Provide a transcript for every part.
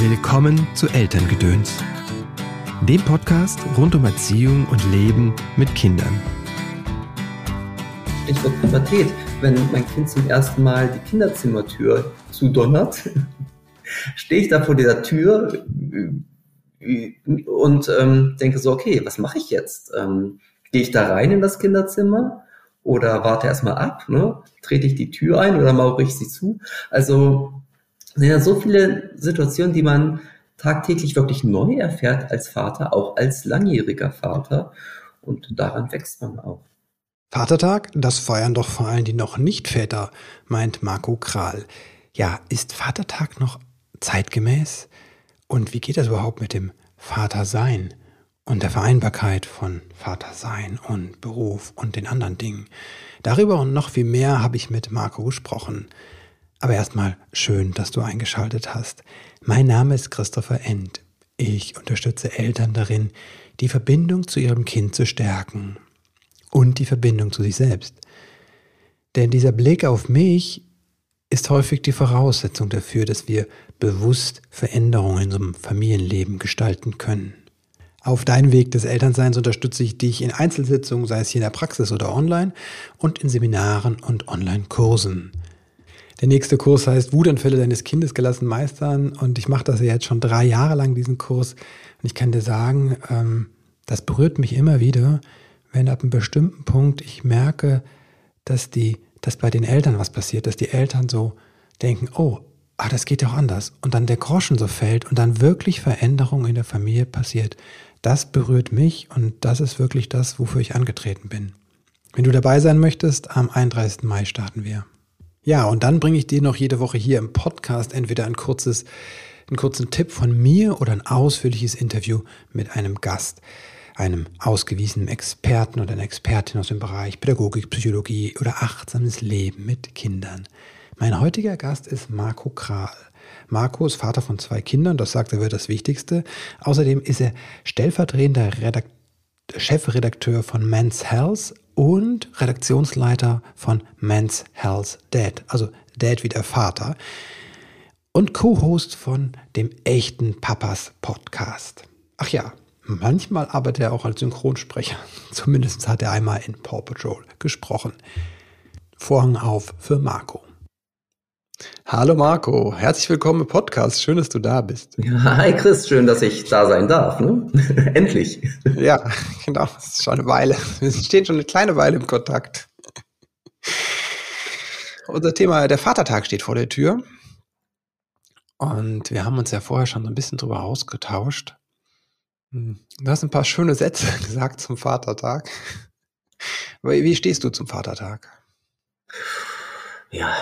Willkommen zu Elterngedöns, dem Podcast rund um Erziehung und Leben mit Kindern. Ich wurde Pubertät, wenn mein Kind zum ersten Mal die Kinderzimmertür zudonnert, stehe ich da vor dieser Tür und ähm, denke so, okay, was mache ich jetzt? Ähm, Gehe ich da rein in das Kinderzimmer oder warte erstmal ab? Ne? Trete ich die Tür ein oder mauere ich sie zu? Also ja so viele Situationen, die man tagtäglich wirklich neu erfährt als Vater, auch als langjähriger Vater. Und daran wächst man auch. Vatertag, das feiern doch vor allem die noch nicht Väter, meint Marco Kral. Ja, ist Vatertag noch zeitgemäß? Und wie geht das überhaupt mit dem Vatersein und der Vereinbarkeit von Vatersein und Beruf und den anderen Dingen? Darüber und noch viel mehr habe ich mit Marco gesprochen. Aber erstmal schön, dass du eingeschaltet hast. Mein Name ist Christopher End. Ich unterstütze Eltern darin, die Verbindung zu ihrem Kind zu stärken und die Verbindung zu sich selbst. Denn dieser Blick auf mich ist häufig die Voraussetzung dafür, dass wir bewusst Veränderungen in unserem Familienleben gestalten können. Auf deinem Weg des Elternseins unterstütze ich dich in Einzelsitzungen, sei es hier in der Praxis oder online, und in Seminaren und Online-Kursen. Der nächste Kurs heißt Wutanfälle deines Kindes gelassen meistern und ich mache das ja jetzt schon drei Jahre lang, diesen Kurs. Und ich kann dir sagen, ähm, das berührt mich immer wieder, wenn ab einem bestimmten Punkt ich merke, dass, die, dass bei den Eltern was passiert, dass die Eltern so denken, oh, ah, das geht ja auch anders. Und dann der Groschen so fällt und dann wirklich Veränderung in der Familie passiert. Das berührt mich und das ist wirklich das, wofür ich angetreten bin. Wenn du dabei sein möchtest, am 31. Mai starten wir. Ja, und dann bringe ich dir noch jede Woche hier im Podcast entweder ein kurzes, einen kurzen Tipp von mir oder ein ausführliches Interview mit einem Gast, einem ausgewiesenen Experten oder einer Expertin aus dem Bereich Pädagogik, Psychologie oder achtsames Leben mit Kindern. Mein heutiger Gast ist Marco Kral. Marco ist Vater von zwei Kindern, das sagt er wird das Wichtigste. Außerdem ist er stellvertretender Redakt Chefredakteur von Men's Health und Redaktionsleiter von Men's Health Dad, also Dad wie der Vater und Co-Host von dem echten Papas Podcast. Ach ja, manchmal arbeitet er auch als Synchronsprecher. Zumindest hat er einmal in Paw Patrol gesprochen. Vorhang auf für Marco. Hallo Marco, herzlich willkommen im Podcast. Schön, dass du da bist. Ja, hi Chris, schön, dass ich da sein darf. Ne? Endlich. Ja, genau. Das ist schon eine Weile. Wir stehen schon eine kleine Weile im Kontakt. Unser Thema, der Vatertag steht vor der Tür. Und wir haben uns ja vorher schon so ein bisschen drüber ausgetauscht. Hm, du hast ein paar schöne Sätze gesagt zum Vatertag. Wie stehst du zum Vatertag? Ja,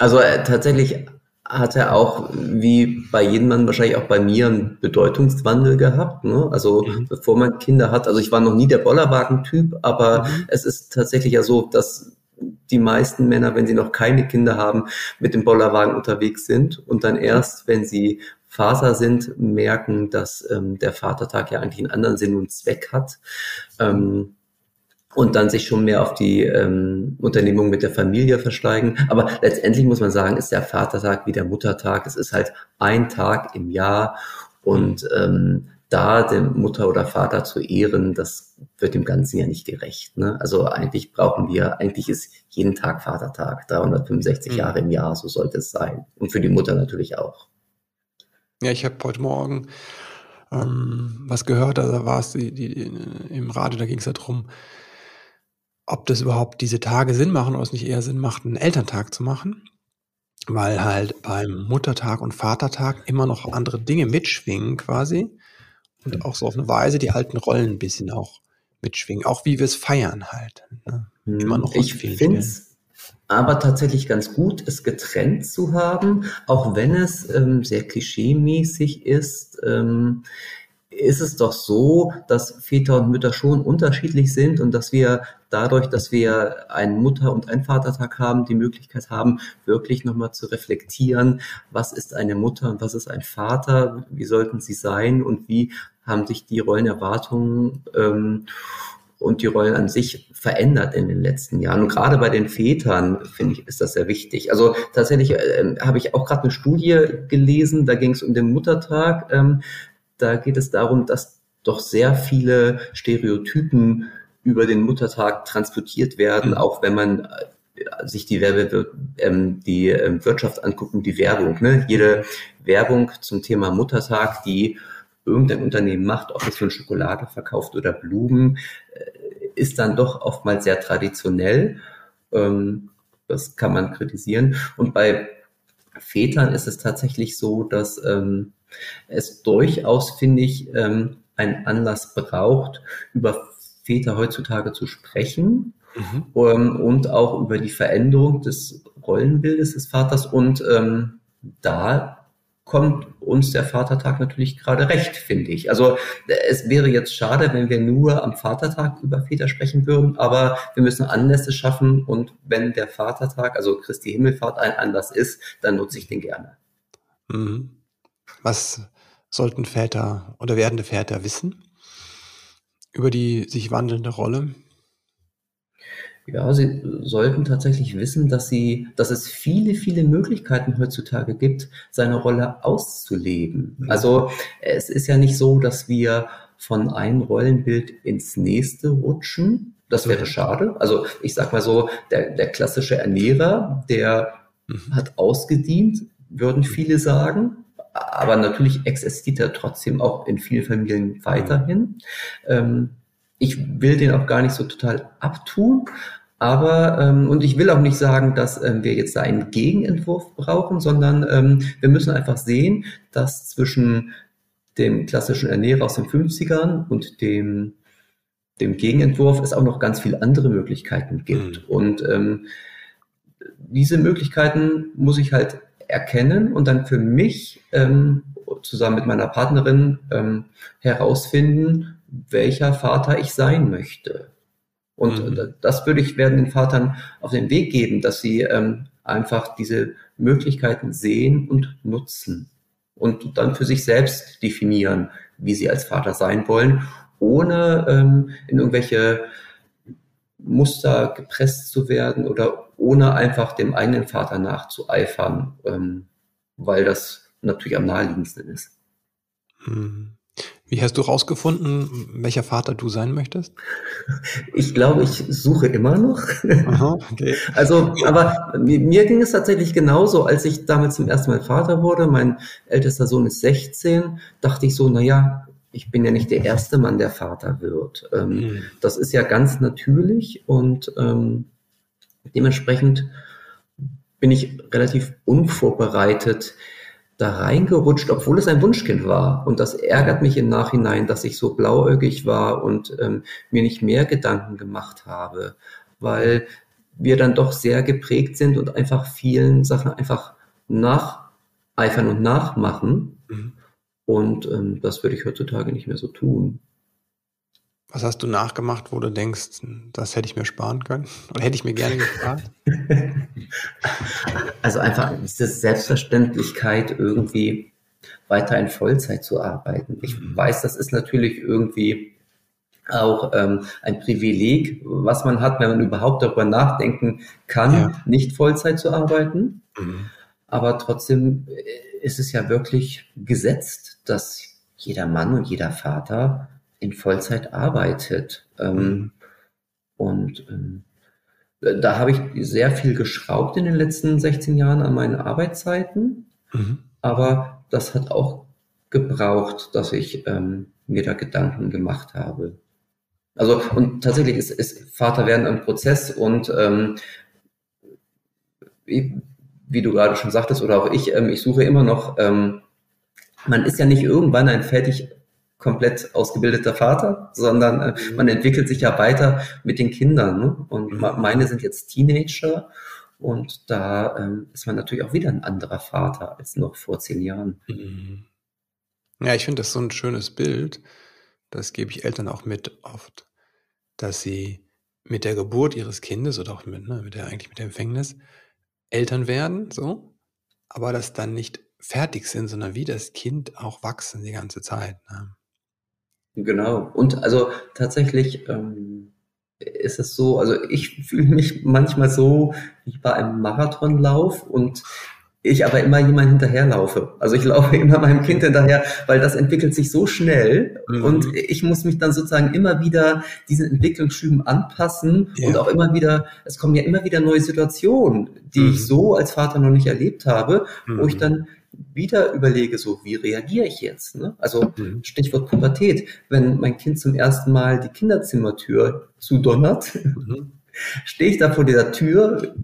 also äh, tatsächlich hat er auch, wie bei jedem Mann, wahrscheinlich auch bei mir, einen Bedeutungswandel gehabt. Ne? Also mhm. bevor man Kinder hat, also ich war noch nie der Bollerwagen-Typ, aber mhm. es ist tatsächlich ja so, dass die meisten Männer, wenn sie noch keine Kinder haben, mit dem Bollerwagen unterwegs sind und dann erst, wenn sie Vater sind, merken, dass ähm, der Vatertag ja eigentlich einen anderen Sinn und Zweck hat. Ähm, und dann sich schon mehr auf die ähm, Unternehmung mit der Familie versteigen. Aber letztendlich muss man sagen, ist der Vatertag wie der Muttertag. Es ist halt ein Tag im Jahr und ähm, da den Mutter oder Vater zu ehren, das wird dem Ganzen ja nicht gerecht. Ne? Also eigentlich brauchen wir, eigentlich ist jeden Tag Vatertag, 365 mhm. Jahre im Jahr, so sollte es sein. Und für die Mutter natürlich auch. Ja, ich habe heute Morgen ähm, was gehört, da war es die, die, im Radio, da ging es ja darum, ob das überhaupt diese Tage Sinn machen oder es nicht eher Sinn macht, einen Elterntag zu machen. Weil halt beim Muttertag und Vatertag immer noch andere Dinge mitschwingen quasi. Und auch so auf eine Weise die alten Rollen ein bisschen auch mitschwingen. Auch wie wir es feiern halt. Ne? Immer noch ich finde es aber tatsächlich ganz gut, es getrennt zu haben, auch wenn es ähm, sehr klischeemäßig ist. Ähm, ist es doch so, dass Väter und Mütter schon unterschiedlich sind und dass wir dadurch, dass wir einen Mutter- und einen Vatertag haben, die Möglichkeit haben, wirklich nochmal zu reflektieren, was ist eine Mutter und was ist ein Vater, wie sollten sie sein und wie haben sich die Rollenerwartungen ähm, und die Rollen an sich verändert in den letzten Jahren. Und gerade bei den Vätern, finde ich, ist das sehr wichtig. Also tatsächlich äh, habe ich auch gerade eine Studie gelesen, da ging es um den Muttertag. Ähm, da geht es darum, dass doch sehr viele Stereotypen über den Muttertag transportiert werden, mhm. auch wenn man äh, sich die, Werbe, ähm, die ähm, Wirtschaft anguckt und die Werbung. Ne? Jede Werbung zum Thema Muttertag, die irgendein Unternehmen macht, ob es für Schokolade verkauft oder Blumen, äh, ist dann doch oftmals sehr traditionell. Ähm, das kann man kritisieren. Und bei Vätern ist es tatsächlich so, dass ähm, es durchaus, finde ich, ähm, einen Anlass braucht, über Väter heutzutage zu sprechen mhm. ähm, und auch über die Veränderung des Rollenbildes des Vaters. Und ähm, da kommt uns der Vatertag natürlich gerade recht, finde ich. Also es wäre jetzt schade, wenn wir nur am Vatertag über Väter sprechen würden, aber wir müssen Anlässe schaffen und wenn der Vatertag, also Christi Himmelfahrt, ein Anlass ist, dann nutze ich den gerne. Mhm. Was sollten Väter oder werdende Väter wissen über die sich wandelnde Rolle? Ja, sie sollten tatsächlich wissen, dass sie, dass es viele, viele Möglichkeiten heutzutage gibt, seine Rolle auszuleben. Mhm. Also es ist ja nicht so, dass wir von einem Rollenbild ins nächste rutschen. Das wäre mhm. schade. Also ich sag mal so, der, der klassische Ernährer, der mhm. hat ausgedient, würden viele sagen. Aber natürlich existiert er trotzdem auch in vielen Familien weiterhin. Ähm, ich will den auch gar nicht so total abtun, aber, ähm, und ich will auch nicht sagen, dass ähm, wir jetzt da einen Gegenentwurf brauchen, sondern ähm, wir müssen einfach sehen, dass zwischen dem klassischen Ernährer aus den 50ern und dem, dem Gegenentwurf es auch noch ganz viele andere Möglichkeiten gibt. Mhm. Und ähm, diese Möglichkeiten muss ich halt erkennen und dann für mich ähm, zusammen mit meiner Partnerin ähm, herausfinden, welcher Vater ich sein möchte. Und mhm. das würde ich werden den Vatern auf den Weg geben, dass sie ähm, einfach diese Möglichkeiten sehen und nutzen und dann für sich selbst definieren, wie sie als Vater sein wollen, ohne ähm, in irgendwelche Muster gepresst zu werden oder ohne einfach dem eigenen Vater nachzueifern, ähm, weil das natürlich am naheliegendsten ist. Mhm. Wie hast du rausgefunden, welcher Vater du sein möchtest? Ich glaube, ich suche immer noch. Aha, okay. Also, aber mir ging es tatsächlich genauso, als ich damit zum ersten Mal Vater wurde. Mein ältester Sohn ist 16. Dachte ich so, na ja, ich bin ja nicht der erste Mann, der Vater wird. Ähm, mhm. Das ist ja ganz natürlich und ähm, dementsprechend bin ich relativ unvorbereitet da reingerutscht, obwohl es ein Wunschkind war. Und das ärgert mich im Nachhinein, dass ich so blauäugig war und ähm, mir nicht mehr Gedanken gemacht habe, weil wir dann doch sehr geprägt sind und einfach vielen Sachen einfach nacheifern und nachmachen. Mhm. Und ähm, das würde ich heutzutage nicht mehr so tun. Was hast du nachgemacht, wo du denkst, das hätte ich mir sparen können? Oder hätte ich mir gerne gespart? Also einfach diese Selbstverständlichkeit, irgendwie weiter in Vollzeit zu arbeiten. Ich mhm. weiß, das ist natürlich irgendwie auch ähm, ein Privileg, was man hat, wenn man überhaupt darüber nachdenken kann, ja. nicht Vollzeit zu arbeiten. Mhm. Aber trotzdem ist es ja wirklich gesetzt, dass jeder Mann und jeder Vater in Vollzeit arbeitet. Ähm, mhm. Und ähm, da habe ich sehr viel geschraubt in den letzten 16 Jahren an meinen Arbeitszeiten. Mhm. Aber das hat auch gebraucht, dass ich ähm, mir da Gedanken gemacht habe. Also und tatsächlich ist, ist Vaterwerden ein Prozess und ähm, wie, wie, du gerade schon sagtest oder auch ich, ähm, ich suche immer noch, ähm, man ist ja nicht irgendwann ein fertig komplett ausgebildeter Vater, sondern äh, mhm. man entwickelt sich ja weiter mit den Kindern. Ne? Und mhm. meine sind jetzt Teenager und da ähm, ist man natürlich auch wieder ein anderer Vater als noch vor zehn Jahren. Mhm. Ja, ich finde das so ein schönes Bild. Das gebe ich Eltern auch mit oft, dass sie mit der Geburt ihres Kindes oder auch mit, ne, mit der, eigentlich mit der Empfängnis Eltern werden, so, aber das dann nicht fertig sind, sondern wie das Kind auch wachsen die ganze Zeit. Ne? Genau. Und also tatsächlich, ähm, ist es so, also ich fühle mich manchmal so wie bei einem Marathonlauf und ich aber immer jemand hinterherlaufe. Also ich laufe immer meinem Kind hinterher, weil das entwickelt sich so schnell mhm. und ich muss mich dann sozusagen immer wieder diesen Entwicklungsschüben anpassen ja. und auch immer wieder, es kommen ja immer wieder neue Situationen, die mhm. ich so als Vater noch nicht erlebt habe, mhm. wo ich mhm. dann wieder überlege, so wie reagiere ich jetzt? Ne? Also mhm. Stichwort Pubertät, wenn mein Kind zum ersten Mal die Kinderzimmertür zudonnert, mhm. stehe ich da vor dieser Tür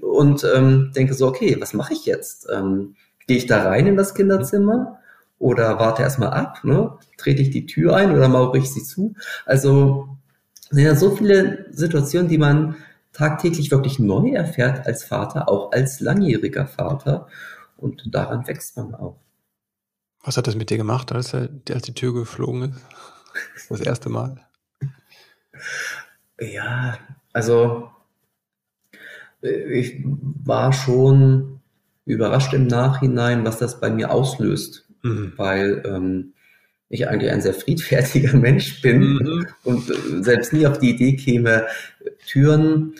und ähm, denke so, okay, was mache ich jetzt? Ähm, Gehe ich da rein in das Kinderzimmer oder warte erstmal ab? Ne? Trete ich die Tür ein oder mauere ich sie zu? Also sind ja so viele Situationen, die man tagtäglich wirklich neu erfährt als Vater, auch als langjähriger Vater. Und daran wächst man auch. Was hat das mit dir gemacht, als, er, als die Tür geflogen ist? Das erste Mal? Ja, also ich war schon überrascht im Nachhinein, was das bei mir auslöst, mhm. weil ähm, ich eigentlich ein sehr friedfertiger Mensch bin mhm. und äh, selbst nie auf die Idee käme, Türen,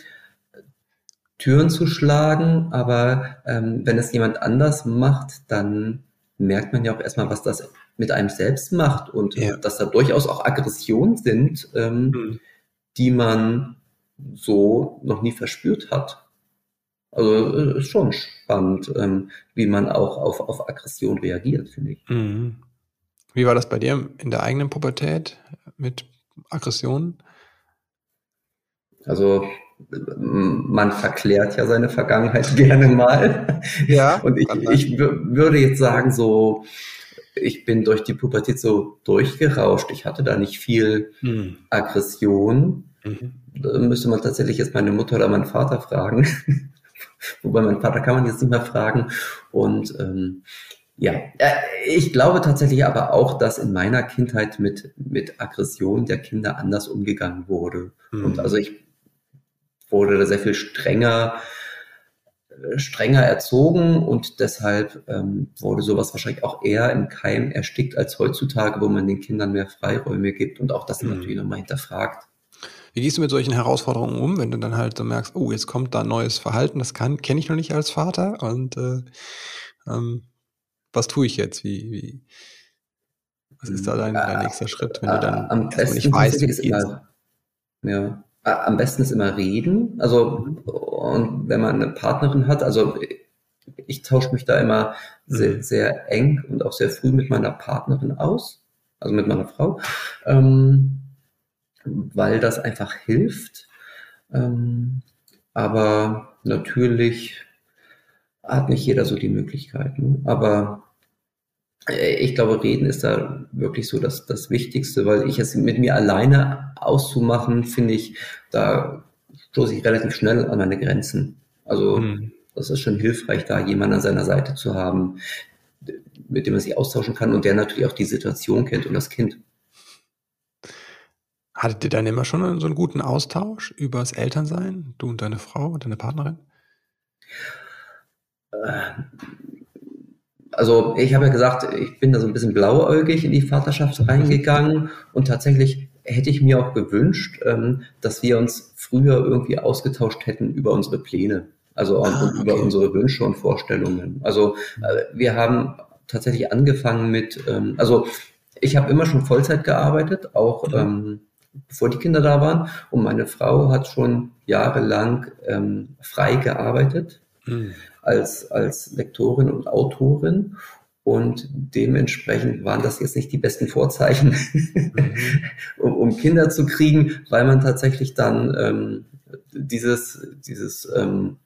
Türen zu schlagen. Aber ähm, wenn es jemand anders macht, dann merkt man ja auch erstmal, was das mit einem selbst macht und ja. dass da durchaus auch Aggressionen sind, ähm, mhm. die man so noch nie verspürt hat. Also äh, ist schon spannend, ähm, wie man auch auf, auf Aggression reagiert, finde ich. Mhm. Wie war das bei dir in der eigenen Pubertät mit Aggressionen? Also man verklärt ja seine Vergangenheit gerne mal. Ja. Und ich, ich würde jetzt sagen, so, ich bin durch die Pubertät so durchgerauscht. Ich hatte da nicht viel hm. Aggression. Mhm. Da müsste man tatsächlich jetzt meine Mutter oder meinen Vater fragen. Wobei mein Vater kann man jetzt nicht mehr fragen. Und ähm, ja, äh, ich glaube tatsächlich aber auch, dass in meiner Kindheit mit, mit Aggression der Kinder anders umgegangen wurde. Mhm. Und also ich wurde da sehr viel strenger, äh, strenger erzogen und deshalb ähm, wurde sowas wahrscheinlich auch eher im Keim erstickt als heutzutage, wo man den Kindern mehr Freiräume gibt und auch das mhm. natürlich nochmal hinterfragt. Wie gehst du mit solchen Herausforderungen um, wenn du dann halt so merkst, oh, jetzt kommt da ein neues Verhalten, das kann kenne ich noch nicht als Vater und äh, ähm, was tue ich jetzt? Wie, wie was ist da dein, dein nächster Schritt, wenn du dann am besten nicht weißt, wie es geht? ja, am besten ist immer reden. Also und wenn man eine Partnerin hat, also ich tausche mich da immer sehr, mhm. sehr eng und auch sehr früh mit meiner Partnerin aus, also mit meiner Frau. Ähm, weil das einfach hilft. Ähm, aber natürlich hat nicht jeder so die Möglichkeiten. Aber äh, ich glaube, reden ist da wirklich so das, das Wichtigste, weil ich es mit mir alleine auszumachen, finde ich, da stoße ich relativ schnell an meine Grenzen. Also mhm. das ist schon hilfreich, da jemanden an seiner Seite zu haben, mit dem man sich austauschen kann und der natürlich auch die Situation kennt und das Kind. Hattet ihr dann immer schon so einen guten Austausch über das Elternsein, du und deine Frau und deine Partnerin? Äh, also ich habe ja gesagt, ich bin da so ein bisschen blauäugig in die Vaterschaft reingegangen und tatsächlich hätte ich mir auch gewünscht, ähm, dass wir uns früher irgendwie ausgetauscht hätten über unsere Pläne, also ah, okay. über unsere Wünsche und Vorstellungen. Also äh, wir haben tatsächlich angefangen mit, ähm, also ich habe immer schon Vollzeit gearbeitet, auch mhm bevor die Kinder da waren. Und meine Frau hat schon jahrelang ähm, frei gearbeitet mhm. als, als Lektorin und Autorin. Und dementsprechend waren das jetzt nicht die besten Vorzeichen, um, um, Kinder zu kriegen, weil man tatsächlich dann ähm, dieses, dieses ähm,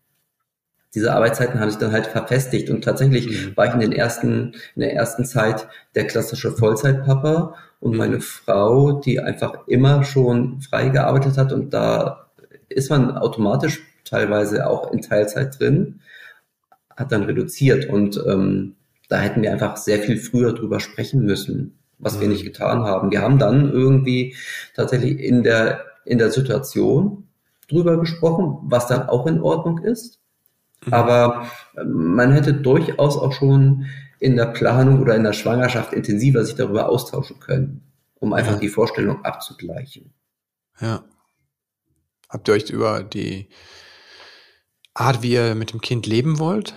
diese Arbeitszeiten haben sich dann halt verfestigt und tatsächlich mhm. war ich in den ersten, in der ersten Zeit der klassische Vollzeitpapa und meine mhm. Frau, die einfach immer schon frei gearbeitet hat und da ist man automatisch teilweise auch in Teilzeit drin, hat dann reduziert und ähm, da hätten wir einfach sehr viel früher drüber sprechen müssen, was mhm. wir nicht getan haben. Wir haben dann irgendwie tatsächlich in der, in der Situation drüber gesprochen, was dann auch in Ordnung ist. Mhm. Aber man hätte durchaus auch schon in der Planung oder in der Schwangerschaft intensiver sich darüber austauschen können, um einfach die Vorstellung abzugleichen. Ja. Habt ihr euch über die Art, wie ihr mit dem Kind leben wollt,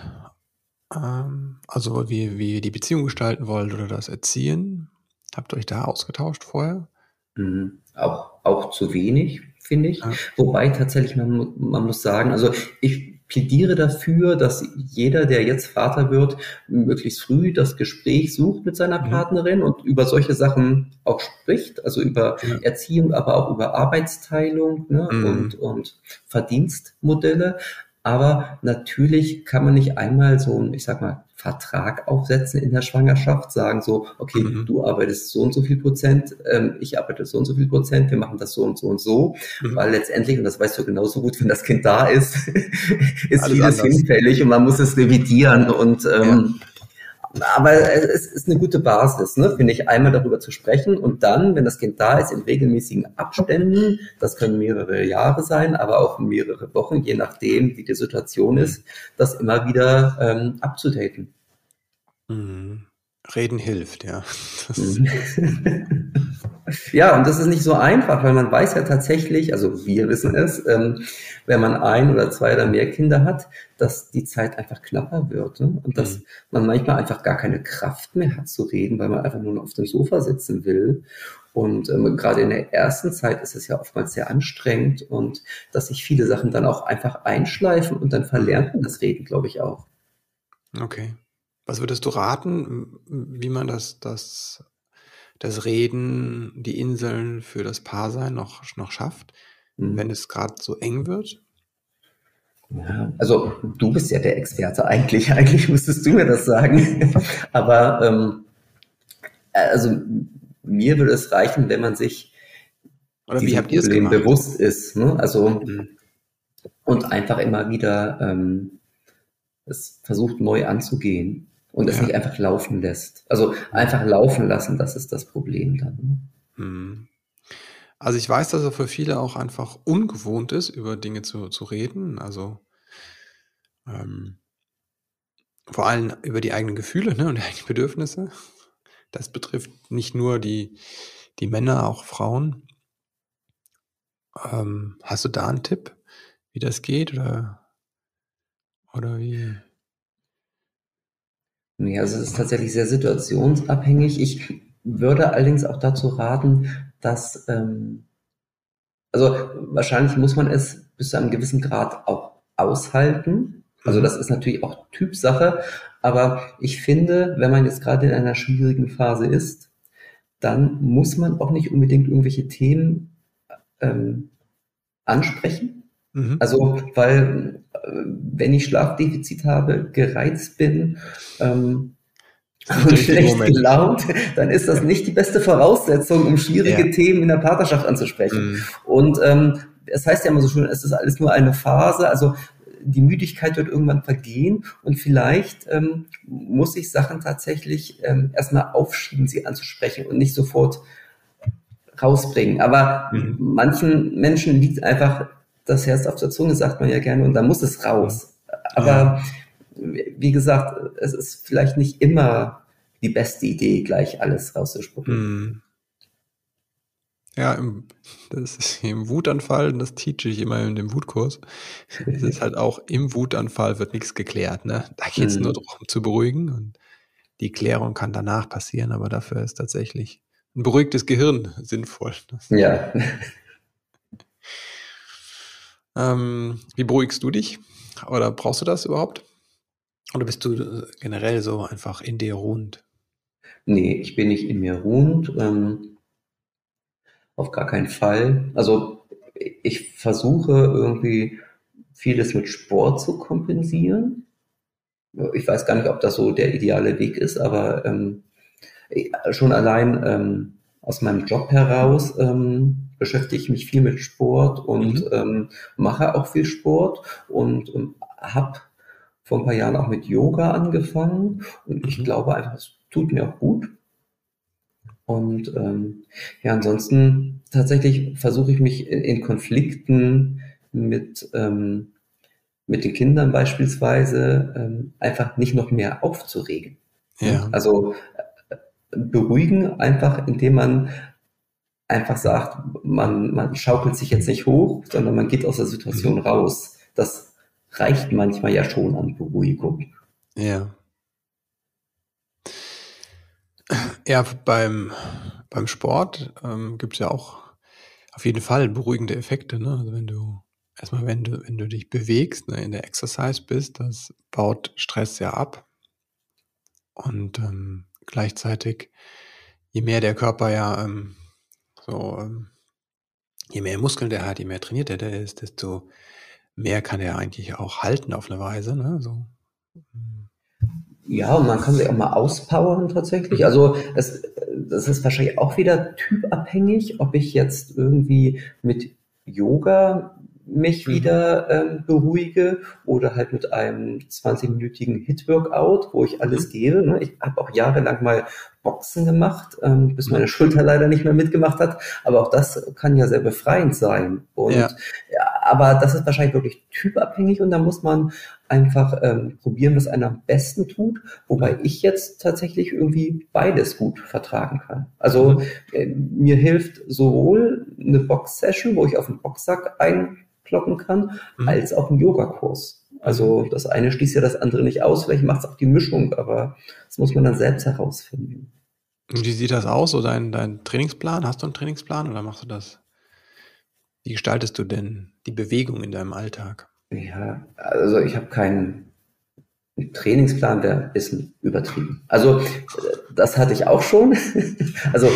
ähm, also wie, wie ihr die Beziehung gestalten wollt oder das Erziehen, habt ihr euch da ausgetauscht vorher? Mhm. Auch, auch zu wenig, finde ich. Ja. Wobei tatsächlich, man, man muss sagen, also ich plädiere dafür, dass jeder, der jetzt Vater wird, möglichst früh das Gespräch sucht mit seiner mhm. Partnerin und über solche Sachen auch spricht, also über ja. Erziehung, aber auch über Arbeitsteilung ne, mhm. und, und Verdienstmodelle. Aber natürlich kann man nicht einmal so ein, ich sag mal, Vertrag aufsetzen in der Schwangerschaft, sagen so, okay, mhm. du arbeitest so und so viel Prozent, ähm, ich arbeite so und so viel Prozent, wir machen das so und so und so, mhm. weil letztendlich, und das weißt du genauso gut, wenn das Kind da ist, ist Alles vieles anders. hinfällig und man muss es revidieren und ähm, ja aber es ist eine gute Basis, ne, finde ich, einmal darüber zu sprechen und dann, wenn das Kind da ist, in regelmäßigen Abständen, das können mehrere Jahre sein, aber auch mehrere Wochen, je nachdem, wie die Situation ist, das immer wieder ähm, abzudaten. Mhm. Reden hilft, ja. Mhm. ja, und das ist nicht so einfach, weil man weiß ja tatsächlich, also wir wissen es, ähm, wenn man ein oder zwei oder mehr Kinder hat, dass die Zeit einfach knapper wird ne? und dass mhm. man manchmal einfach gar keine Kraft mehr hat zu reden, weil man einfach nur noch auf dem Sofa sitzen will. Und ähm, gerade in der ersten Zeit ist es ja oftmals sehr anstrengend und dass sich viele Sachen dann auch einfach einschleifen und dann verlernt man das Reden, glaube ich, auch. Okay. Was würdest du raten, wie man das, das, das Reden, die Inseln für das Paarsein noch, noch schafft, mhm. wenn es gerade so eng wird? Ja, also du bist ja der Experte eigentlich. Eigentlich müsstest du mir das sagen. Aber ähm, also mir würde es reichen, wenn man sich Oder wie habt ihr es gemacht? bewusst ist. Ne? Also mhm. und einfach immer wieder ähm, es versucht neu anzugehen und es nicht einfach laufen lässt. Also einfach laufen lassen, das ist das Problem dann. Ne? Mhm. Also ich weiß, dass es für viele auch einfach ungewohnt ist, über Dinge zu, zu reden. Also ähm, vor allem über die eigenen Gefühle ne, und die eigenen Bedürfnisse. Das betrifft nicht nur die, die Männer, auch Frauen. Ähm, hast du da einen Tipp, wie das geht oder, oder wie? Ja, also es ist tatsächlich sehr situationsabhängig. Ich würde allerdings auch dazu raten, dass, ähm, also wahrscheinlich muss man es bis zu einem gewissen Grad auch aushalten. Also mhm. das ist natürlich auch Typsache, aber ich finde, wenn man jetzt gerade in einer schwierigen Phase ist, dann muss man auch nicht unbedingt irgendwelche Themen ähm, ansprechen. Mhm. Also, weil wenn ich Schlafdefizit habe, gereizt bin ähm, und schlecht Moment. gelaunt, dann ist das nicht die beste Voraussetzung, um schwierige ja. Themen in der Partnerschaft anzusprechen. Mhm. Und ähm, es heißt ja immer so schön, es ist alles nur eine Phase. Also die Müdigkeit wird irgendwann vergehen und vielleicht ähm, muss ich Sachen tatsächlich ähm, erstmal aufschieben, sie anzusprechen und nicht sofort rausbringen. Aber mhm. manchen Menschen liegt einfach das Herz auf der Zunge, sagt man ja gerne, und dann muss es raus. Aber wie gesagt, es ist vielleicht nicht immer die beste Idee, gleich alles rauszuspucken. Hm. Ja, im, das ist im Wutanfall, und das teache ich immer in dem Wutkurs. Es ist halt auch im Wutanfall wird nichts geklärt. Ne? Da geht es mhm. nur darum zu beruhigen und die Klärung kann danach passieren, aber dafür ist tatsächlich ein beruhigtes Gehirn sinnvoll. Ja. Ähm, wie beruhigst du dich? Oder brauchst du das überhaupt? Oder bist du äh, generell so einfach in dir ruhend? Nee, ich bin nicht in mir ruhend. Ähm, auf gar keinen Fall. Also ich versuche irgendwie vieles mit Sport zu kompensieren. Ich weiß gar nicht, ob das so der ideale Weg ist, aber ähm, schon allein ähm, aus meinem Job heraus ähm, beschäftige ich mich viel mit Sport und mhm. ähm, mache auch viel Sport und, und habe vor ein paar Jahren auch mit Yoga angefangen und ich mhm. glaube einfach, es tut mir auch gut. Und ähm, ja, ansonsten tatsächlich versuche ich mich in, in Konflikten mit, ähm, mit den Kindern beispielsweise ähm, einfach nicht noch mehr aufzuregen. Ja. Also äh, beruhigen, einfach indem man einfach sagt, man, man schaukelt sich jetzt nicht hoch, sondern man geht aus der Situation mhm. raus. Das reicht manchmal ja schon an Beruhigung. Ja. Ja, beim, beim Sport ähm, gibt es ja auch auf jeden Fall beruhigende Effekte. Ne? Also wenn du erstmal, wenn du, wenn du dich bewegst, ne, in der Exercise bist, das baut Stress ja ab. Und ähm, gleichzeitig, je mehr der Körper ja ähm, so, ähm, je mehr Muskeln der hat, je mehr trainiert er der ist, desto mehr kann er eigentlich auch halten auf eine Weise. Ne? So. Ja, und man kann sich auch mal auspowern tatsächlich. Also es, das ist wahrscheinlich auch wieder typabhängig, ob ich jetzt irgendwie mit Yoga mich mhm. wieder ähm, beruhige oder halt mit einem 20-minütigen Hit-Workout, wo ich alles mhm. gebe. Ne? Ich habe auch jahrelang mal Boxen gemacht, ähm, bis meine Schulter leider nicht mehr mitgemacht hat. Aber auch das kann ja sehr befreiend sein. Und ja. ja aber das ist wahrscheinlich wirklich typabhängig und da muss man einfach ähm, probieren, was einer am besten tut. Wobei ich jetzt tatsächlich irgendwie beides gut vertragen kann. Also mhm. äh, mir hilft sowohl eine Box-Session, wo ich auf den Boxsack einkloppen kann, mhm. als auch ein Yogakurs. Also das eine schließt ja das andere nicht aus. Vielleicht macht es auch die Mischung, aber das muss man dann selbst herausfinden. Wie sieht das aus, so dein, dein Trainingsplan? Hast du einen Trainingsplan oder machst du das? Wie gestaltest du denn die Bewegung in deinem Alltag? Ja, also ich habe keinen Trainingsplan, der ist übertrieben. Also das hatte ich auch schon. also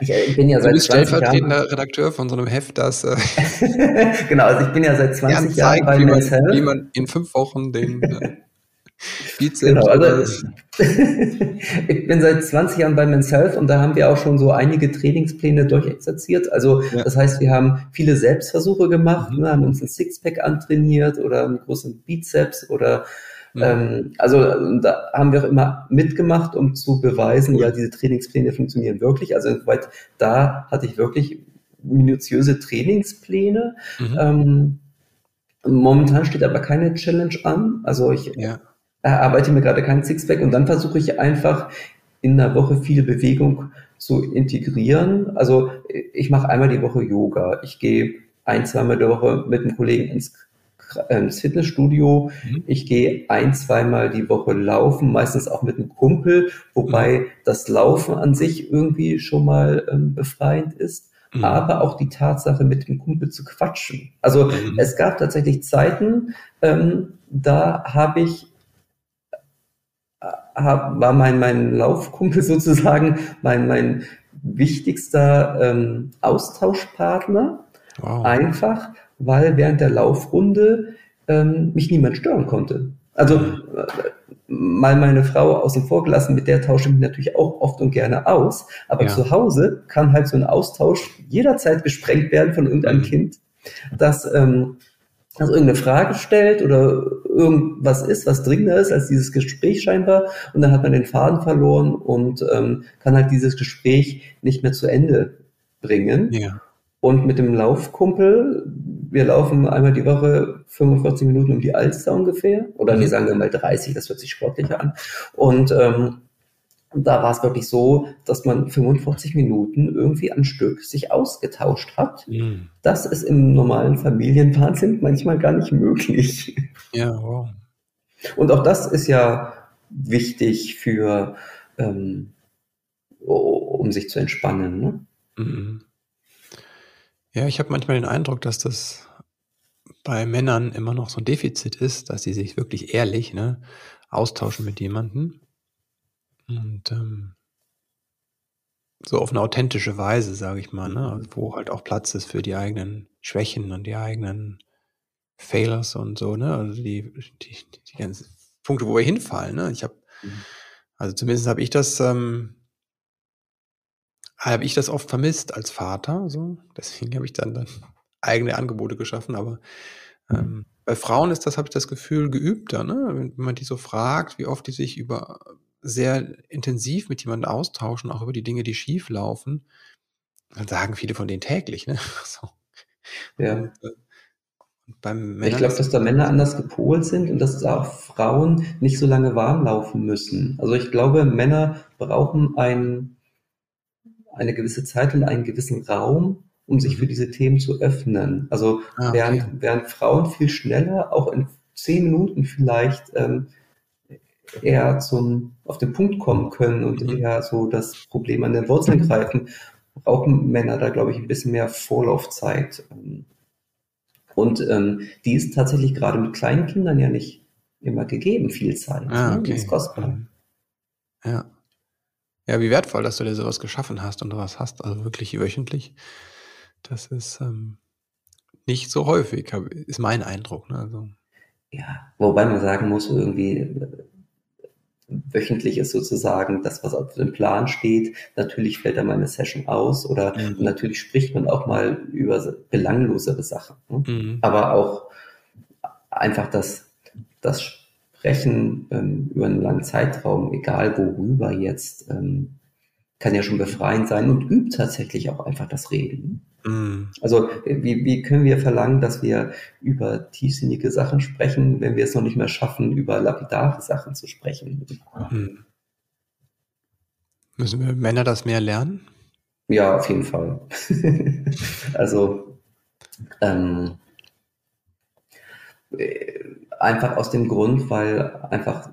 ich, ich, bin ja du seit bist 20 stellvertretender Jahren, Redakteur von so einem Heft, das äh, genau, also ich bin ja seit 20 Jahren bei wie man, wie man in fünf Wochen den äh, genau, also ich bin seit 20 Jahren bei Men's Health und da haben wir auch schon so einige Trainingspläne durchexerziert. Also ja. das heißt, wir haben viele Selbstversuche gemacht, mhm. ne, haben uns ein Sixpack antrainiert oder einen großen Bizeps oder mhm. ähm, also da haben wir auch immer mitgemacht, um zu beweisen, ja, diese Trainingspläne funktionieren wirklich. Also insoweit da hatte ich wirklich minutiöse Trainingspläne. Mhm. Ähm, momentan steht aber keine Challenge an. Also ich ja erarbeite mir gerade kein Sixpack und dann versuche ich einfach in einer Woche viel Bewegung zu integrieren. Also ich mache einmal die Woche Yoga. Ich gehe ein, zweimal die Woche mit einem Kollegen ins, ins Fitnessstudio. Mhm. Ich gehe ein, zweimal die Woche laufen, meistens auch mit einem Kumpel, wobei mhm. das Laufen an sich irgendwie schon mal ähm, befreiend ist. Mhm. Aber auch die Tatsache, mit dem Kumpel zu quatschen. Also mhm. es gab tatsächlich Zeiten, ähm, da habe ich hab, war mein, mein Laufkumpel sozusagen mein, mein wichtigster ähm, Austauschpartner. Wow. Einfach, weil während der Laufrunde ähm, mich niemand stören konnte. Also äh, mal meine Frau außen vor gelassen, mit der tausche ich mich natürlich auch oft und gerne aus. Aber ja. zu Hause kann halt so ein Austausch jederzeit gesprengt werden von irgendeinem mhm. Kind, das ähm, also irgendeine Frage stellt oder irgendwas ist, was dringender ist als dieses Gespräch scheinbar und dann hat man den Faden verloren und ähm, kann halt dieses Gespräch nicht mehr zu Ende bringen. Ja. Und mit dem Laufkumpel, wir laufen einmal die Woche 45 Minuten um die Alster ungefähr oder nee, mhm. sagen wir mal 30, das hört sich sportlicher an und ähm, da war es wirklich so, dass man 45 Minuten irgendwie am Stück sich ausgetauscht hat. Mhm. Das ist im normalen Familienwahnsinn manchmal gar nicht möglich. Ja, wow. Und auch das ist ja wichtig für, ähm, um sich zu entspannen. Ne? Mhm. Ja, ich habe manchmal den Eindruck, dass das bei Männern immer noch so ein Defizit ist, dass sie sich wirklich ehrlich ne, austauschen mit jemandem und ähm, so auf eine authentische Weise, sage ich mal, ne? Also, wo halt auch Platz ist für die eigenen Schwächen und die eigenen Failures und so, ne? Also die, die, die ganzen Punkte, wo wir hinfallen, ne? Ich habe, mhm. also zumindest habe ich das, ähm, habe ich das oft vermisst als Vater, so. Deswegen habe ich dann, dann eigene Angebote geschaffen, aber ähm, bei Frauen ist das, habe ich das Gefühl, geübter, ne? Wenn man die so fragt, wie oft die sich über sehr intensiv mit jemandem austauschen, auch über die Dinge, die schief laufen, dann sagen viele von denen täglich. Ne? So. Ja. Und, äh, ich glaube, dass da Männer anders gepolt sind und dass da auch Frauen nicht so lange warm laufen müssen. Also ich glaube, Männer brauchen ein, eine gewisse Zeit und einen gewissen Raum, um sich für diese Themen zu öffnen. Also ah, okay. während, während Frauen viel schneller, auch in zehn Minuten vielleicht, ähm, eher zum, auf den Punkt kommen können und mhm. eher so das Problem an den Wurzeln greifen, brauchen Männer da, glaube ich, ein bisschen mehr Vorlaufzeit. Und ähm, die ist tatsächlich gerade mit kleinen Kindern ja nicht immer gegeben, viel Zeit. Ah, ne? okay. Die ist kostbar. Ja. Ja, wie wertvoll, dass du dir sowas geschaffen hast und sowas hast, also wirklich wöchentlich. Das ist ähm, nicht so häufig, ist mein Eindruck. Ne? Also. Ja, wobei man sagen muss, irgendwie wöchentlich ist sozusagen das, was auf dem Plan steht. Natürlich fällt da mal eine Session aus oder mhm. natürlich spricht man auch mal über belanglosere Sachen. Ne? Mhm. Aber auch einfach das, das Sprechen ähm, über einen langen Zeitraum, egal worüber jetzt, ähm, kann ja schon befreiend sein und übt tatsächlich auch einfach das Reden. Mm. Also wie, wie können wir verlangen, dass wir über tiefsinnige Sachen sprechen, wenn wir es noch nicht mehr schaffen, über lapidare Sachen zu sprechen? Mm. Müssen wir Männer das mehr lernen? Ja, auf jeden Fall. also ähm, einfach aus dem Grund, weil einfach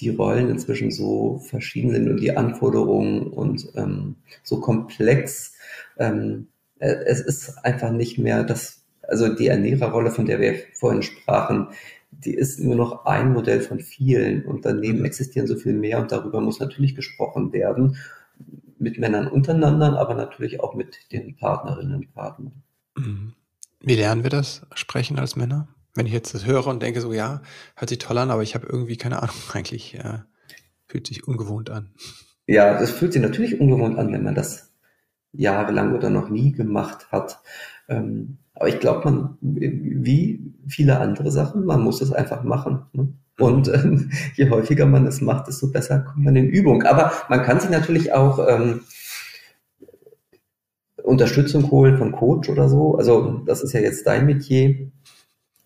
die Rollen inzwischen so verschieden sind und die Anforderungen und ähm, so komplex. Ähm, äh, es ist einfach nicht mehr das, also die Ernährerrolle, von der wir vorhin sprachen, die ist nur noch ein Modell von vielen und daneben mhm. existieren so viel mehr und darüber muss natürlich gesprochen werden mit Männern untereinander, aber natürlich auch mit den Partnerinnen und Partnern. Mhm. Wie lernen wir das Sprechen als Männer? Wenn ich jetzt das höre und denke so, ja, hört sich toll an, aber ich habe irgendwie keine Ahnung, eigentlich äh, fühlt sich ungewohnt an. Ja, das fühlt sich natürlich ungewohnt an, wenn man das jahrelang oder noch nie gemacht hat. Ähm, aber ich glaube, man, wie viele andere Sachen, man muss es einfach machen. Ne? Und ähm, je häufiger man es macht, desto besser kommt man in Übung. Aber man kann sich natürlich auch ähm, Unterstützung holen von Coach oder so. Also das ist ja jetzt dein Metier.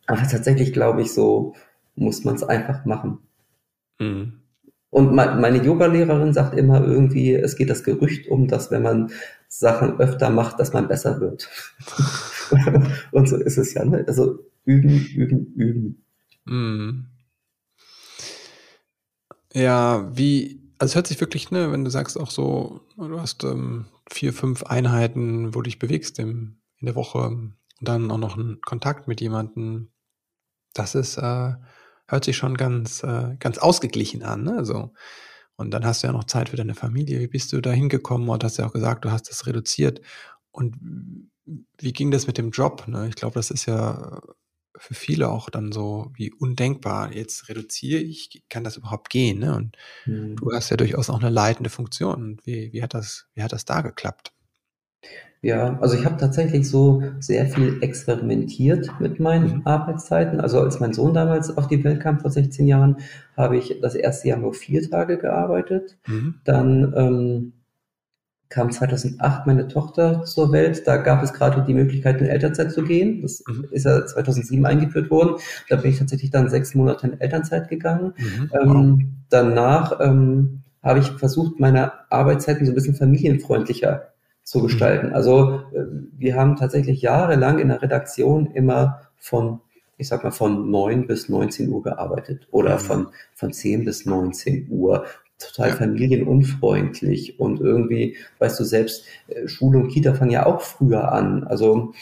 Aber tatsächlich glaube ich, so muss man es einfach machen. Mhm. Und meine Yoga-Lehrerin sagt immer irgendwie, es geht das Gerücht um, dass wenn man Sachen öfter macht, dass man besser wird. und so ist es ja. Ne? Also üben, üben, üben. Mm. Ja, wie, also es hört sich wirklich, ne, wenn du sagst auch so, du hast ähm, vier, fünf Einheiten, wo du dich bewegst im, in der Woche und dann auch noch einen Kontakt mit jemandem, das ist, äh, hört sich schon ganz, äh, ganz ausgeglichen an, ne? Also, und dann hast du ja noch Zeit für deine Familie. Wie bist du da hingekommen? Und hast ja auch gesagt, du hast das reduziert. Und wie ging das mit dem Job? Ne? Ich glaube, das ist ja für viele auch dann so wie undenkbar. Jetzt reduziere ich, kann das überhaupt gehen? Ne? Und mhm. du hast ja durchaus auch eine leitende Funktion. wie, wie, hat das, wie hat das da geklappt? Ja, also ich habe tatsächlich so sehr viel experimentiert mit meinen mhm. Arbeitszeiten. Also als mein Sohn damals auf die Welt kam vor 16 Jahren, habe ich das erste Jahr nur vier Tage gearbeitet. Mhm. Dann ähm, kam 2008 meine Tochter zur Welt. Da gab es gerade die Möglichkeit, in Elternzeit zu gehen. Das mhm. ist ja 2007 eingeführt worden. Da bin ich tatsächlich dann sechs Monate in Elternzeit gegangen. Mhm. Ähm, danach ähm, habe ich versucht, meine Arbeitszeiten so ein bisschen familienfreundlicher zu gestalten. Also äh, wir haben tatsächlich jahrelang in der Redaktion immer von, ich sag mal, von neun bis 19 Uhr gearbeitet oder mhm. von, von 10 bis 19 Uhr. Total ja. familienunfreundlich und irgendwie, weißt du selbst, äh, Schule und Kita fangen ja auch früher an. Also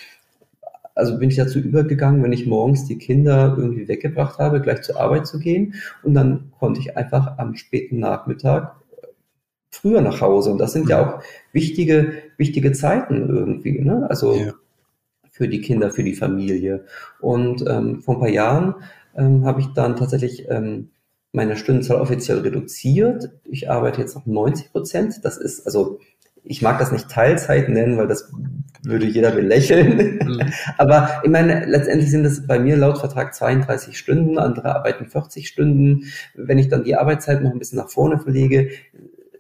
also bin ich dazu übergegangen, wenn ich morgens die Kinder irgendwie weggebracht habe, gleich zur Arbeit zu gehen. Und dann konnte ich einfach am späten Nachmittag früher nach Hause. Und das sind ja auch wichtige, wichtige Zeiten irgendwie, ne? Also ja. für die Kinder, für die Familie. Und ähm, vor ein paar Jahren ähm, habe ich dann tatsächlich ähm, meine Stundenzahl offiziell reduziert. Ich arbeite jetzt noch 90 Prozent. Das ist, also ich mag das nicht Teilzeit nennen, weil das würde jeder belächeln. Mhm. Aber ich meine, letztendlich sind es bei mir laut Vertrag 32 Stunden, andere arbeiten 40 Stunden. Wenn ich dann die Arbeitszeit noch ein bisschen nach vorne verlege,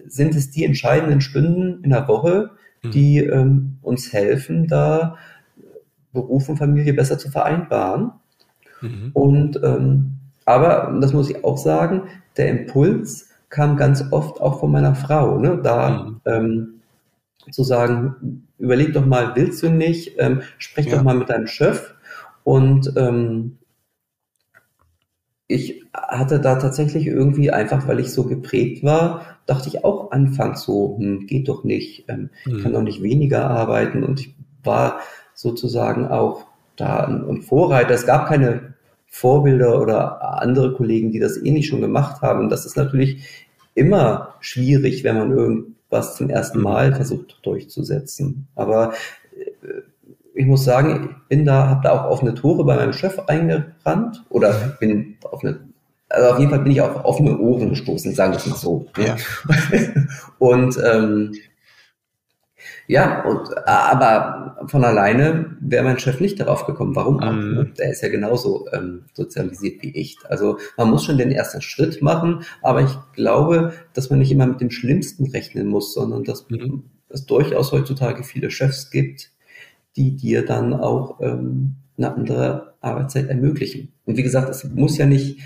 sind es die entscheidenden Stunden in der Woche, mhm. die ähm, uns helfen, da Beruf und Familie besser zu vereinbaren. Mhm. Und ähm, aber, das muss ich auch sagen, der Impuls kam ganz oft auch von meiner Frau. Ne? Da mhm. ähm, zu sagen, überleg doch mal, willst du nicht, ähm, sprech ja. doch mal mit deinem Chef und ähm, ich hatte da tatsächlich irgendwie einfach, weil ich so geprägt war, dachte ich auch anfangs so, hm, geht doch nicht, ähm, mhm. ich kann doch nicht weniger arbeiten und ich war sozusagen auch da ein, ein Vorreiter. Es gab keine Vorbilder oder andere Kollegen, die das ähnlich schon gemacht haben. Das ist natürlich immer schwierig, wenn man irgendwas zum ersten mhm. Mal versucht durchzusetzen. Aber ich muss sagen, ich bin da, habe da auch offene Tore bei meinem Chef eingerannt oder mhm. bin auf eine, also auf jeden Fall bin ich auf offene Ohren gestoßen, sagen wir es mal so. Ja. Und ähm, ja, und, aber von alleine wäre mein Chef nicht darauf gekommen. Warum? Mhm. Der ist ja genauso ähm, sozialisiert wie ich. Also man muss schon den ersten Schritt machen, aber ich glaube, dass man nicht immer mit dem Schlimmsten rechnen muss, sondern dass mhm. es durchaus heutzutage viele Chefs gibt, die dir dann auch ähm, eine andere Arbeitszeit ermöglichen. Und wie gesagt, es muss ja nicht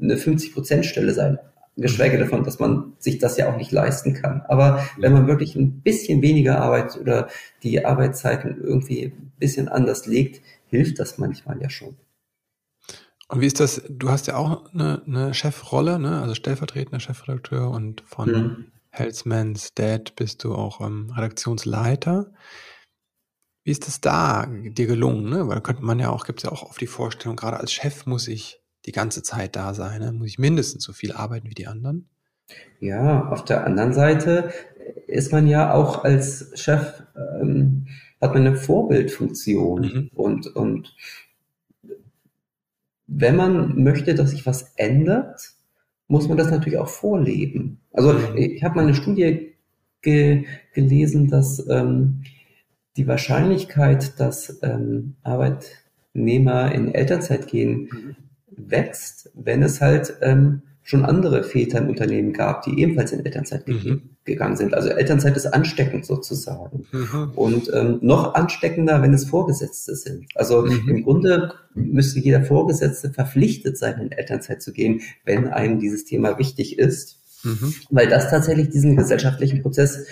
eine 50-Prozent-Stelle sein geschweige davon, dass man sich das ja auch nicht leisten kann. Aber wenn man wirklich ein bisschen weniger Arbeit oder die Arbeitszeiten irgendwie ein bisschen anders legt, hilft das manchmal ja schon. Und wie ist das? Du hast ja auch eine, eine Chefrolle, ne? also stellvertretender Chefredakteur und von mhm. Hellsman's Dad bist du auch ähm, Redaktionsleiter. Wie ist das da dir gelungen? Ne? Weil da könnte man ja auch, gibt es ja auch oft die Vorstellung, gerade als Chef muss ich die ganze Zeit da sein. Ne? Muss ich mindestens so viel arbeiten wie die anderen? Ja, auf der anderen Seite ist man ja auch als Chef, ähm, hat man eine Vorbildfunktion mhm. und, und wenn man möchte, dass sich was ändert, muss man das natürlich auch vorleben. Also mhm. ich habe mal eine Studie ge gelesen, dass ähm, die Wahrscheinlichkeit, dass ähm, Arbeitnehmer in Elternzeit gehen, mhm wächst, wenn es halt ähm, schon andere Väter im Unternehmen gab, die ebenfalls in Elternzeit mhm. gegangen sind. Also Elternzeit ist ansteckend sozusagen. Mhm. Und ähm, noch ansteckender, wenn es Vorgesetzte sind. Also mhm. im Grunde müsste jeder Vorgesetzte verpflichtet sein, in Elternzeit zu gehen, wenn einem dieses Thema wichtig ist. Mhm. Weil das tatsächlich diesen gesellschaftlichen Prozess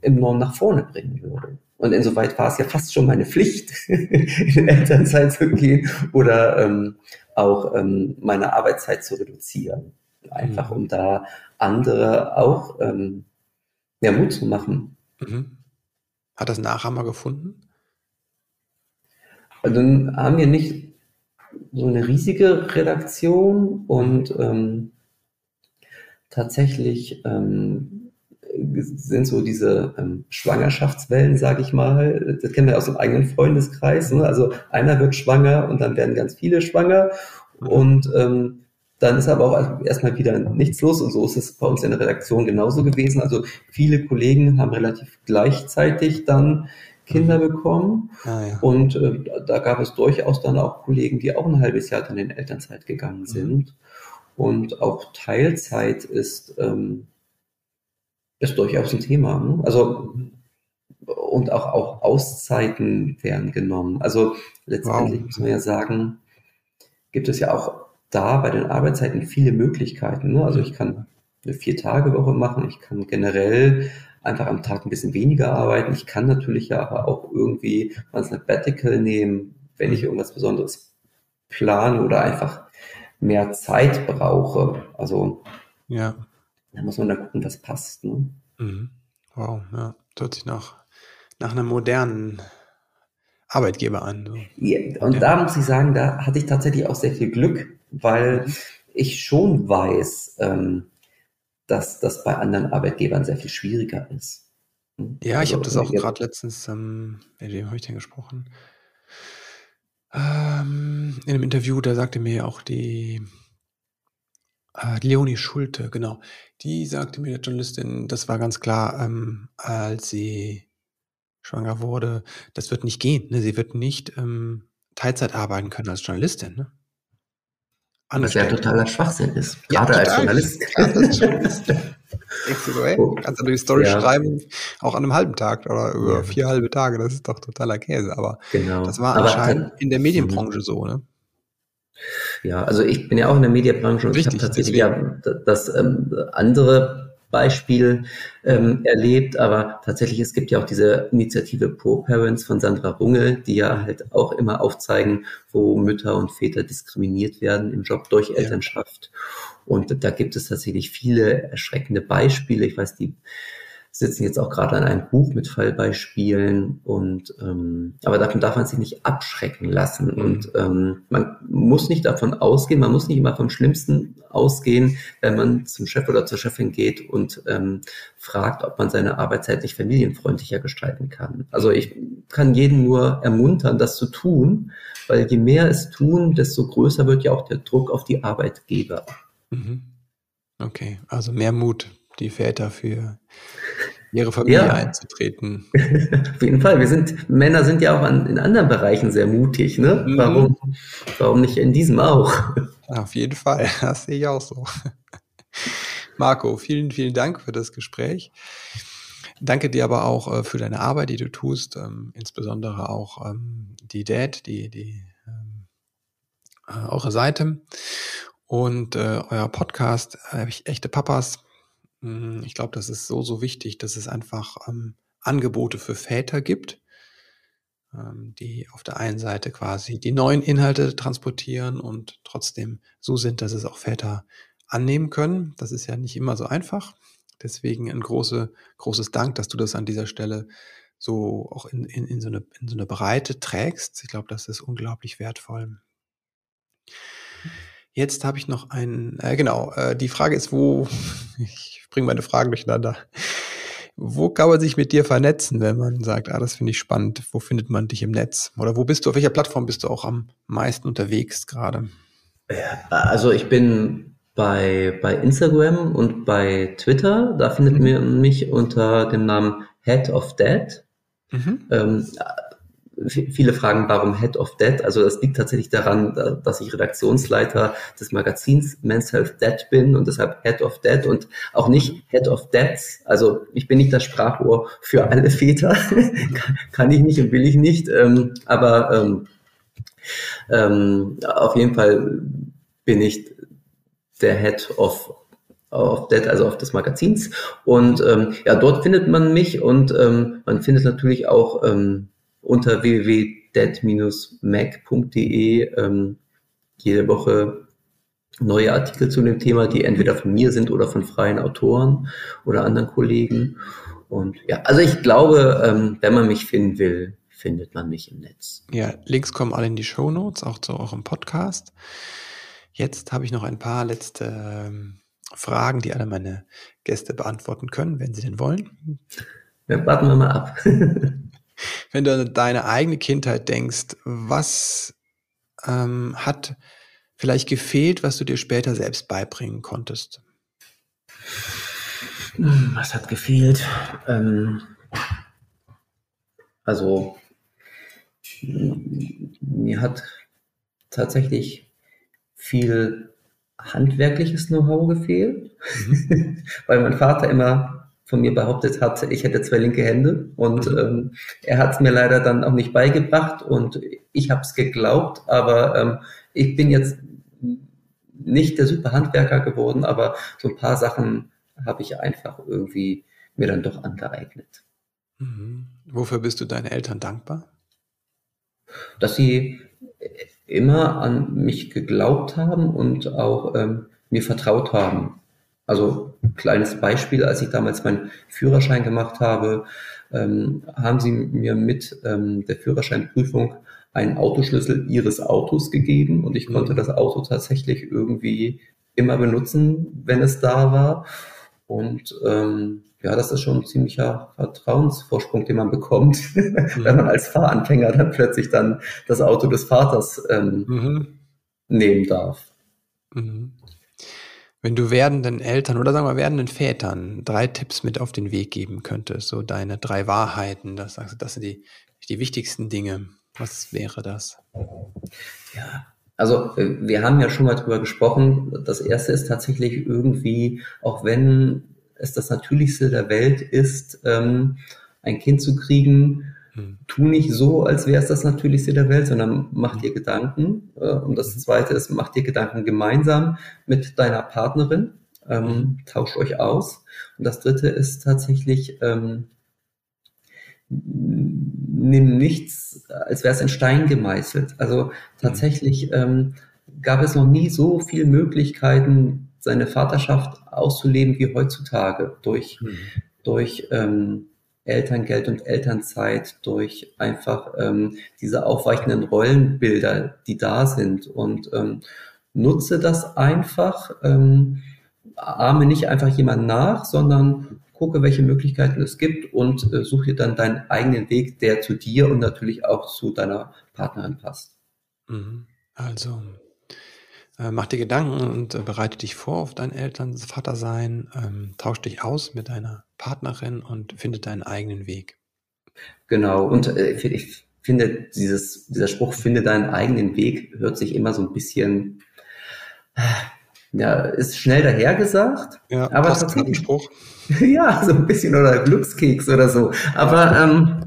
enorm nach vorne bringen würde. Und insoweit war es ja fast schon meine Pflicht, in Elternzeit zu gehen oder ähm, auch ähm, meine Arbeitszeit zu reduzieren. Einfach mhm. um da andere auch ähm, mehr Mut zu machen. Mhm. Hat das Nachhammer gefunden? Also haben wir nicht so eine riesige Redaktion und ähm, tatsächlich ähm, sind so diese ähm, Schwangerschaftswellen, sage ich mal. Das kennen wir aus dem eigenen Freundeskreis. Ne? Also einer wird schwanger und dann werden ganz viele schwanger. Mhm. Und ähm, dann ist aber auch erstmal wieder nichts los. Und so ist es bei uns in der Redaktion genauso gewesen. Also viele Kollegen haben relativ gleichzeitig dann Kinder mhm. bekommen. Ah, ja. Und äh, da gab es durchaus dann auch Kollegen, die auch ein halbes Jahr dann in Elternzeit gegangen mhm. sind. Mhm. Und auch Teilzeit ist ähm, ist durchaus ein Thema. Ne? Also und auch, auch Auszeiten werden genommen. Also letztendlich wow. muss man ja sagen, gibt es ja auch da bei den Arbeitszeiten viele Möglichkeiten. Ne? Also ich kann eine Vier-Tage-Woche machen, ich kann generell einfach am Tag ein bisschen weniger arbeiten. Ich kann natürlich ja aber auch irgendwie mal ein Sabbatical nehmen, wenn ich irgendwas Besonderes plane oder einfach mehr Zeit brauche. Also ja. Da muss man dann gucken, was passt. Ne? Mhm. Wow, ja. Das hört sich nach, nach einem modernen Arbeitgeber an. So. Ja, und ja. da muss ich sagen, da hatte ich tatsächlich auch sehr viel Glück, weil ich schon weiß, ähm, dass das bei anderen Arbeitgebern sehr viel schwieriger ist. Ja, also, ich habe das auch gerade letztens, ähm, mit wem habe ich denn gesprochen? Ähm, in einem Interview, da sagte mir auch die äh, Leonie Schulte, genau. Die sagte mir, der Journalistin, das war ganz klar, ähm, als sie schwanger wurde, das wird nicht gehen. Ne? Sie wird nicht ähm, Teilzeit arbeiten können als Journalistin. Ne? Was ja totaler Schwachsinn ist. Gerade ja, als Journalist. Gerade als Journalist. oh. Kannst du die Story ja. schreiben, auch an einem halben Tag oder über ja. vier halbe Tage, das ist doch totaler Käse. Aber genau. das war Aber anscheinend in der Medienbranche so, ne? Ja, also ich bin ja auch in der Medienbranche und Richtig, ich habe tatsächlich ja das ähm, andere Beispiel ähm, erlebt, aber tatsächlich, es gibt ja auch diese Initiative Pro-Parents von Sandra Runge, die ja halt auch immer aufzeigen, wo Mütter und Väter diskriminiert werden im Job durch Elternschaft. Und da gibt es tatsächlich viele erschreckende Beispiele. Ich weiß, die sitzen jetzt auch gerade an einem Buch mit Fallbeispielen und ähm, aber davon darf man sich nicht abschrecken lassen mhm. und ähm, man muss nicht davon ausgehen, man muss nicht immer vom Schlimmsten ausgehen, wenn man zum Chef oder zur Chefin geht und ähm, fragt, ob man seine Arbeitszeit nicht familienfreundlicher gestalten kann. Also ich kann jeden nur ermuntern, das zu tun, weil je mehr es tun, desto größer wird ja auch der Druck auf die Arbeitgeber. Mhm. Okay, also mehr Mut die Väter für ihre Familie ja. einzutreten. Auf jeden Fall. Wir sind, Männer sind ja auch an, in anderen Bereichen sehr mutig, ne? Mhm. Warum, warum nicht in diesem auch? Auf jeden Fall. Das sehe ich auch so. Marco, vielen, vielen Dank für das Gespräch. Danke dir aber auch äh, für deine Arbeit, die du tust, ähm, insbesondere auch ähm, die Dad, die, die ähm, äh, eure Seite und äh, euer Podcast, echte Papas, ich glaube, das ist so, so wichtig, dass es einfach ähm, Angebote für Väter gibt, ähm, die auf der einen Seite quasi die neuen Inhalte transportieren und trotzdem so sind, dass es auch Väter annehmen können. Das ist ja nicht immer so einfach. Deswegen ein große, großes Dank, dass du das an dieser Stelle so auch in, in, in, so, eine, in so eine Breite trägst. Ich glaube, das ist unglaublich wertvoll. Jetzt habe ich noch einen, äh, genau, äh, die Frage ist, wo, ich bringe meine Fragen durcheinander. Wo kann man sich mit dir vernetzen, wenn man sagt, ah, das finde ich spannend? Wo findet man dich im Netz? Oder wo bist du, auf welcher Plattform bist du auch am meisten unterwegs gerade? Also ich bin bei, bei Instagram und bei Twitter. Da findet mhm. man mich unter dem Namen Head of Dad. Mhm. Ähm, viele fragen, warum Head of Dead? Also das liegt tatsächlich daran, dass ich Redaktionsleiter des Magazins Men's Health Dead bin und deshalb Head of Dead und auch nicht Head of Dads. Also ich bin nicht das Sprachrohr für alle Väter. Kann ich nicht und will ich nicht. Ähm, aber ähm, ähm, auf jeden Fall bin ich der Head of auf Dead, also auf des Magazins. Und ähm, ja, dort findet man mich und ähm, man findet natürlich auch ähm, unter www.dead-mac.de ähm, jede Woche neue Artikel zu dem Thema, die entweder von mir sind oder von freien Autoren oder anderen Kollegen. Und ja, also ich glaube, ähm, wenn man mich finden will, findet man mich im Netz. Ja, Links kommen alle in die Show Notes, auch zu eurem Podcast. Jetzt habe ich noch ein paar letzte ähm, Fragen, die alle meine Gäste beantworten können, wenn sie denn wollen. Ja, warten wir mal ab. wenn du an deine eigene Kindheit denkst, was ähm, hat vielleicht gefehlt, was du dir später selbst beibringen konntest? Was hat gefehlt? Ähm, also mir hat tatsächlich viel handwerkliches Know-how gefehlt, mhm. weil mein Vater immer von mir behauptet hat, ich hätte zwei linke Hände und mhm. ähm, er hat es mir leider dann auch nicht beigebracht und ich habe es geglaubt, aber ähm, ich bin jetzt nicht der super Handwerker geworden, aber so ein paar Sachen habe ich einfach irgendwie mir dann doch angeeignet. Mhm. Wofür bist du deinen Eltern dankbar? Dass sie immer an mich geglaubt haben und auch ähm, mir vertraut haben. Also kleines Beispiel, als ich damals meinen Führerschein gemacht habe, ähm, haben sie mir mit ähm, der Führerscheinprüfung einen Autoschlüssel ihres Autos gegeben und ich konnte mhm. das Auto tatsächlich irgendwie immer benutzen, wenn es da war. Und ähm, ja, das ist schon ein ziemlicher Vertrauensvorsprung, den man bekommt, mhm. wenn man als Fahranfänger dann plötzlich dann das Auto des Vaters ähm, mhm. nehmen darf. Mhm. Wenn du werdenden Eltern oder sagen wir werdenden Vätern drei Tipps mit auf den Weg geben könntest, so deine drei Wahrheiten, das sagst du, das sind die, die wichtigsten Dinge. Was wäre das? Ja, also äh, wir haben ja schon mal drüber gesprochen. Das erste ist tatsächlich irgendwie, auch wenn es das Natürlichste der Welt ist, ähm, ein Kind zu kriegen, hm. Tu nicht so, als wäre es das Natürlichste der Welt, sondern mach dir Gedanken. Äh, und das hm. Zweite ist, mach dir Gedanken gemeinsam mit deiner Partnerin. Ähm, mhm. tauscht euch aus. Und das dritte ist tatsächlich, ähm, nimm nichts, als wäre es in Stein gemeißelt. Also tatsächlich ähm, gab es noch nie so viele Möglichkeiten, seine Vaterschaft auszuleben wie heutzutage durch, mhm. durch ähm, Elterngeld und Elternzeit, durch einfach ähm, diese aufweichenden Rollenbilder, die da sind. Und ähm, nutze das einfach, ähm, ahme nicht einfach jemand nach, sondern gucke, welche Möglichkeiten es gibt und äh, suche dann deinen eigenen Weg, der zu dir und natürlich auch zu deiner Partnerin passt. Mhm. Also äh, mach dir Gedanken und äh, bereite dich vor auf dein Eltern, Vatersein, ähm, tausch dich aus mit deiner Partnerin und finde deinen eigenen Weg. Genau, und äh, ich finde, dieses, dieser Spruch, finde deinen eigenen Weg, hört sich immer so ein bisschen, äh, ja, ist schnell dahergesagt. Ja, aber. Spruch. Ja, so ein bisschen oder Glückskeks oder so. Aber ähm,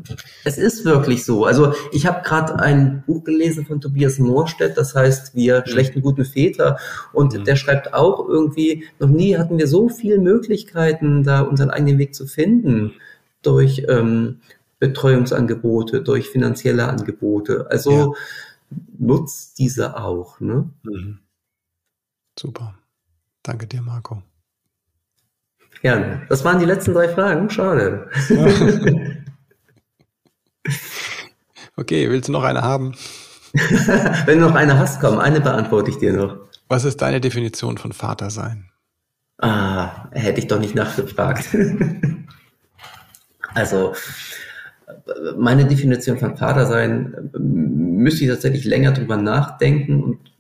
es ist wirklich so. Also ich habe gerade ein Buch gelesen von Tobias Moorstedt, das heißt Wir mhm. schlechten guten Väter. Und mhm. der schreibt auch irgendwie, noch nie hatten wir so viele Möglichkeiten, da unseren eigenen Weg zu finden durch ähm, Betreuungsangebote, durch finanzielle Angebote. Also ja. nutzt diese auch. Ne? Mhm. Super. Danke dir, Marco. Ja, das waren die letzten drei Fragen. Schade. okay, willst du noch eine haben? Wenn du noch eine hast, komm, eine beantworte ich dir noch. Was ist deine Definition von Vater sein? Ah, hätte ich doch nicht nachgefragt. also, meine Definition von Vater sein müsste ich tatsächlich länger drüber nachdenken und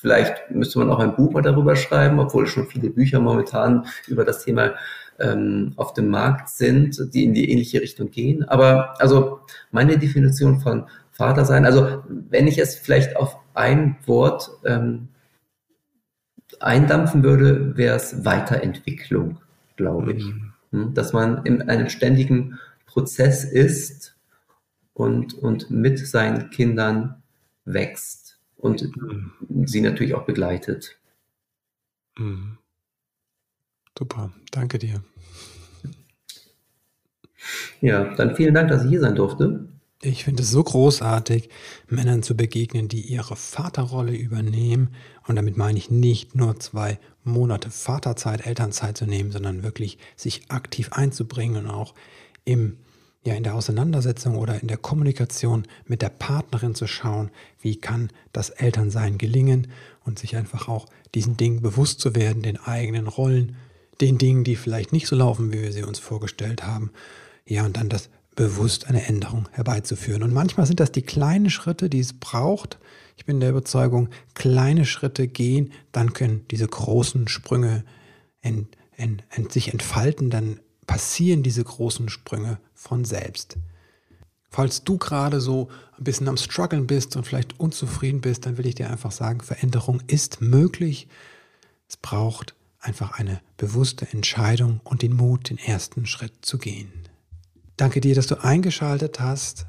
Vielleicht müsste man auch ein Buch mal darüber schreiben, obwohl schon viele Bücher momentan über das Thema ähm, auf dem Markt sind, die in die ähnliche Richtung gehen. Aber also meine Definition von Vater sein, also wenn ich es vielleicht auf ein Wort ähm, eindampfen würde, wäre es Weiterentwicklung, glaube ich. Mhm. Hm, dass man in einem ständigen Prozess ist und, und mit seinen Kindern wächst und mhm. sie natürlich auch begleitet. Mhm. Super, danke dir. Ja, dann vielen Dank, dass ich hier sein durfte. Ich finde es so großartig, Männern zu begegnen, die ihre Vaterrolle übernehmen. Und damit meine ich nicht nur zwei Monate Vaterzeit, Elternzeit zu nehmen, sondern wirklich sich aktiv einzubringen und auch im ja in der Auseinandersetzung oder in der Kommunikation mit der Partnerin zu schauen, wie kann das Elternsein gelingen und sich einfach auch diesen Dingen bewusst zu werden, den eigenen Rollen, den Dingen, die vielleicht nicht so laufen, wie wir sie uns vorgestellt haben. Ja, und dann das bewusst eine Änderung herbeizuführen. Und manchmal sind das die kleinen Schritte, die es braucht. Ich bin der Überzeugung, kleine Schritte gehen, dann können diese großen Sprünge ent, ent, ent, sich entfalten, dann passieren diese großen Sprünge von selbst. Falls du gerade so ein bisschen am Struggeln bist und vielleicht unzufrieden bist, dann will ich dir einfach sagen, Veränderung ist möglich. Es braucht einfach eine bewusste Entscheidung und den Mut, den ersten Schritt zu gehen. Danke dir, dass du eingeschaltet hast,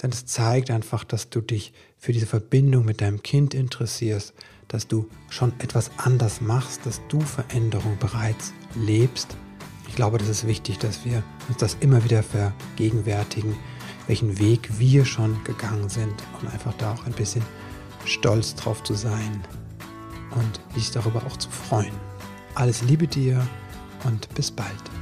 denn es zeigt einfach, dass du dich für diese Verbindung mit deinem Kind interessierst, dass du schon etwas anders machst, dass du Veränderung bereits lebst glaube, das ist wichtig, dass wir uns das immer wieder vergegenwärtigen, welchen Weg wir schon gegangen sind und einfach da auch ein bisschen stolz drauf zu sein und sich darüber auch zu freuen. Alles Liebe dir und bis bald.